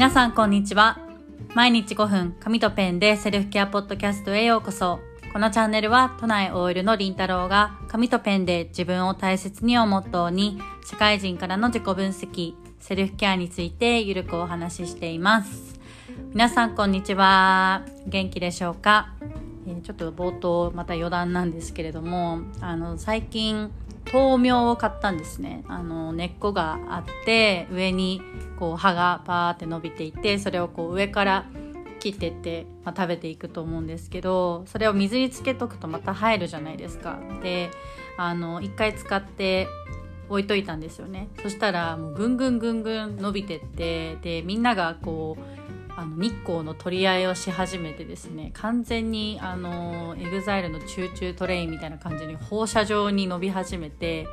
皆さんこんにちは。毎日5分、紙とペンでセルフケアポッドキャストへようこそ。このチャンネルは都内 OL のりんたろうが紙とペンで自分を大切にをモットーに社会人からの自己分析、セルフケアについてゆるくお話ししています。皆さんこんにちは。元気でしょうか、えー、ちょっと冒頭また余談なんですけれども、あの最近豆苗を買ったんですねあの根っこがあって上にこう葉がパーって伸びていてそれをこう上から切ってって、まあ、食べていくと思うんですけどそれを水につけとくとまた生えるじゃないですか。であの1回使って置いといたんですよねそしたらもうぐんぐんぐんぐん伸びてってでみんながこうあの日光の取り合いをし始めてですね完全にあのエグザイルのチューチュートレインみたいな感じに放射状に伸び始めて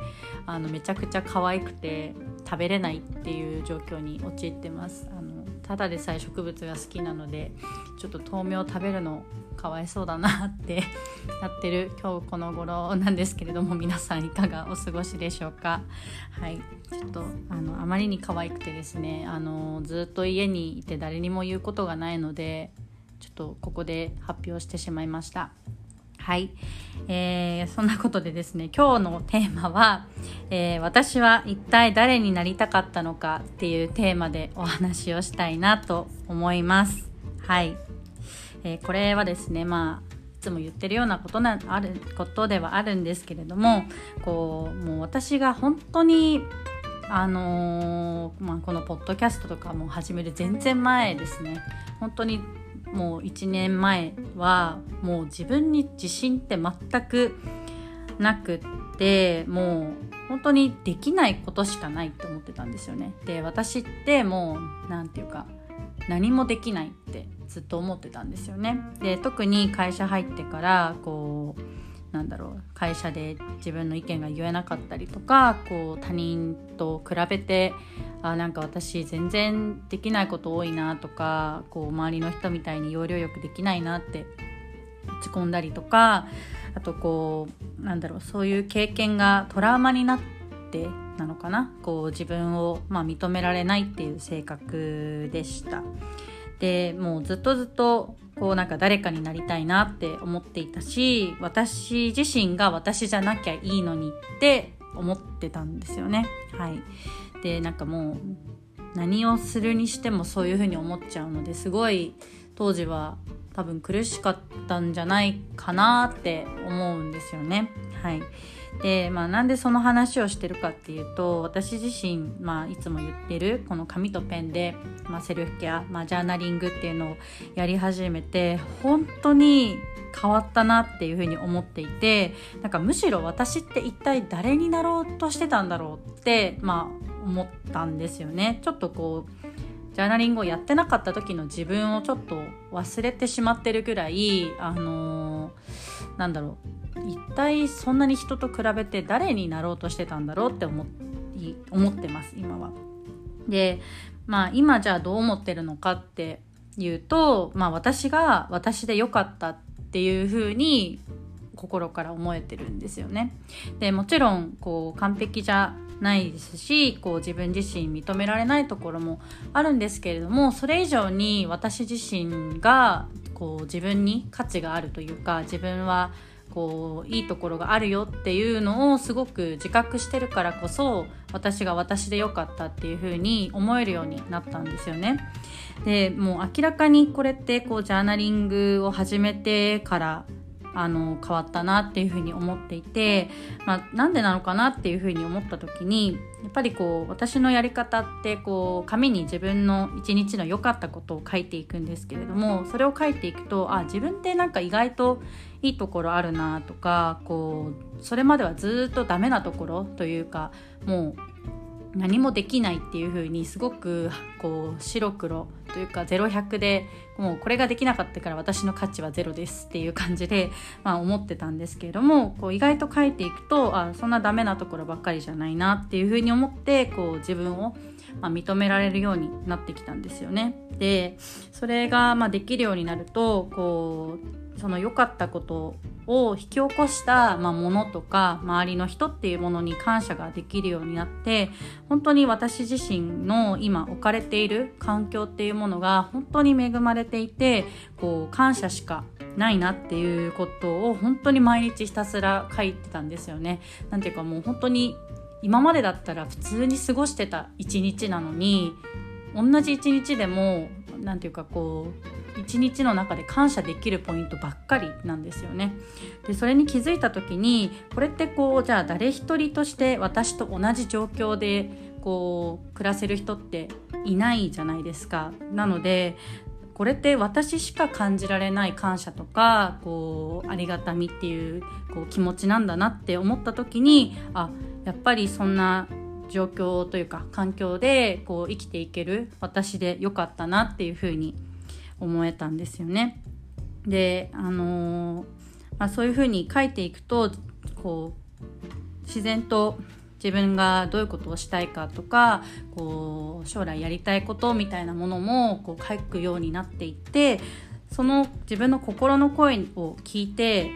あのめちゃくちゃ可愛くて食べれないっていう状況に陥ってます。あのただでさえ植物が好きなのでちょっと豆苗食べるのかわいそうだなって なってる今日この頃なんですけれども皆さんいかがお過ごしでしょうか。はい。ちょっとあのあまりに可愛くてですねあのずっと家にいて誰にも言うことがないのでちょっとここで発表してしまいました。はい、えー、そんなことでですね今日のテーマは、えー、私は一体誰になりたかったのかっていうテーマでお話をしたいなと思います。はい。えー、これはですねまあいつも言ってるようなことなあることではあるんですけれどもこうもう私が本当にあのー、まあ、このポッドキャストとかも始める全然前ですね。本当にもう1年前はもう自分に自信って全くなくってもう本当にできないことしかないって思ってたんですよね。で私ってもう何て言うか何もできないってずっと思ってたんですよね。で特に会社入ってからこうなんだろう会社で自分の意見が言えなかったりとかこう他人と比べてあなんか私全然できないこと多いなとかこう周りの人みたいに要領よくできないなって落ち込んだりとかあとこうなんだろうそういう経験がトラウマになってなのかな。こう自分を、まあ、認められないっていう性格でした。でもうずっとずっとこうなんか誰かになりたいなって思っていたし私自身が私じゃなきゃいいのにって思ってたんですよね。はい。でなんかもう何をするにしてもそういうふうに思っちゃうのですごい当時は多分苦しかったんじゃないかなって思うんですよねはいで、まあ、なんでその話をしてるかっていうと私自身、まあ、いつも言ってるこの紙とペンで、まあ、セルフケア、まあ、ジャーナリングっていうのをやり始めて本当に変わったなっていうふうに思っていてなんかむしろ私って一体誰になろうとしてたんだろうって、まあ、思ったんですよね。ちょっとこうジャーナリングをやってなかった時の自分をちょっと忘れてしまってるぐらいあのー、なんだろう一体そんなに人と比べて誰になろうとしてたんだろうって思思ってます今は。でまあ今じゃあどう思ってるのかっていうと、まあ、私が私で良かったっていうふうに心から思えてるんですよね。でもちろんこう完璧じゃないですしこう自分自身認められないところもあるんですけれどもそれ以上に私自身がこう自分に価値があるというか自分はこういいところがあるよっていうのをすごく自覚してるからこそ私が私で良かったっていう風に思えるようになったんですよね。でもう明らかにこれってこうジャーナリングを始めてからあの変わったなっていうふうに思っていて、まあ、なんでなのかなっていうふうに思った時にやっぱりこう私のやり方ってこう紙に自分の一日の良かったことを書いていくんですけれどもそれを書いていくとあ自分ってなんか意外といいところあるなとかこうそれまではずっとダメなところというかもう何もできないっていう風にすごくこう白黒というか0100でもうこれができなかったから私の価値はゼロですっていう感じで、まあ、思ってたんですけれどもこう意外と書いていくとあそんなダメなところばっかりじゃないなっていう風に思ってこう自分を、まあ、認められるようになってきたんですよね。でそれがまあできるようになるとこうその良かったことを引き起こした、まあ、ものとか周りの人っていうものに感謝ができるようになって本当に私自身の今置かれている環境っていうものが本当に恵まれていてこう感謝しかないなっていうことを本当に毎日ひたすら書いてたんですよね。なんていうかもう本当に今までだったら普通に過ごしてた一日なのに同じ一日でも何て言うかこう一日の中で感謝できるポイントばっかりなんですよね。でそれに気づいた時にこれってこうじゃあ誰一人として私と同じ状況でこう暮らせる人っていないじゃないですか。なのでこれって私しか感じられない感謝とかこうありがたみっていうこう気持ちなんだなって思った時にあやっぱりそんな状況というか環境でこう生きていける私でよかったなっていうふうに思えたんですよね。であのー、まあ、そういうふうに書いていくとこう自然と自分がどういうことをしたいかとかこう将来やりたいことみたいなものもこう書くようになっていってその自分の心の声を聞いて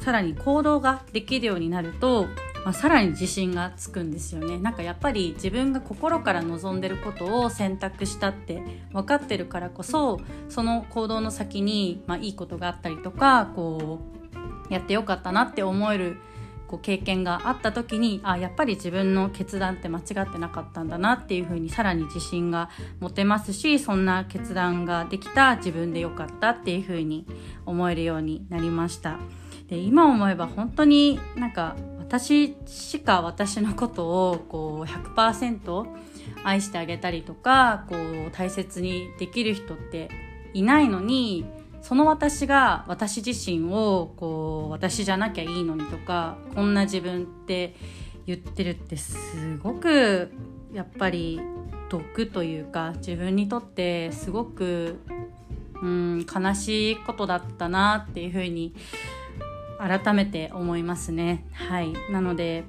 さらに行動ができるようになるとまあ、さらに自信がつくんですよねなんかやっぱり自分が心から望んでることを選択したって分かってるからこそその行動の先に、まあ、いいことがあったりとかこうやってよかったなって思えるこう経験があった時にあやっぱり自分の決断って間違ってなかったんだなっていうふうにさらに自信が持てますしそんな決断ができた自分でよかったっていうふうに思えるようになりました。で今思えば本当になんか私しか私のことをこう100%愛してあげたりとかこう大切にできる人っていないのにその私が私自身をこう私じゃなきゃいいのにとかこんな自分って言ってるってすごくやっぱり毒というか自分にとってすごくうん悲しいことだったなっていうふうに改めて思いますね。はいなので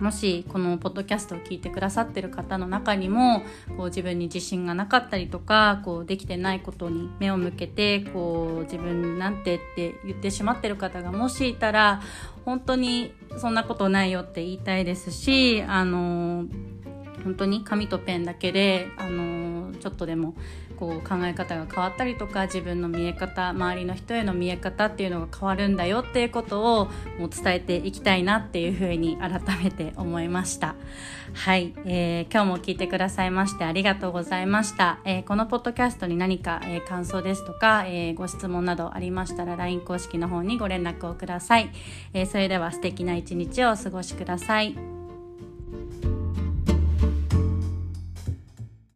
もしこのポッドキャストを聞いてくださってる方の中にもこう自分に自信がなかったりとかこうできてないことに目を向けてこう自分なんてって言ってしまってる方がもしいたら本当にそんなことないよって言いたいですしあの本当に紙とペンだけであのちょっとでもこう考え方が変わったりとか自分の見え方周りの人への見え方っていうのが変わるんだよっていうことをもう伝えていきたいなっていうふうに改めて思いました。はい、えー、今日も聞いてくださいましてありがとうございました、えー、このポッドキャストに何か、えー、感想ですとか、えご質問などありましたら LINE 公式の方にご連絡をください、えそれでは素敵な一日をお過ごしください。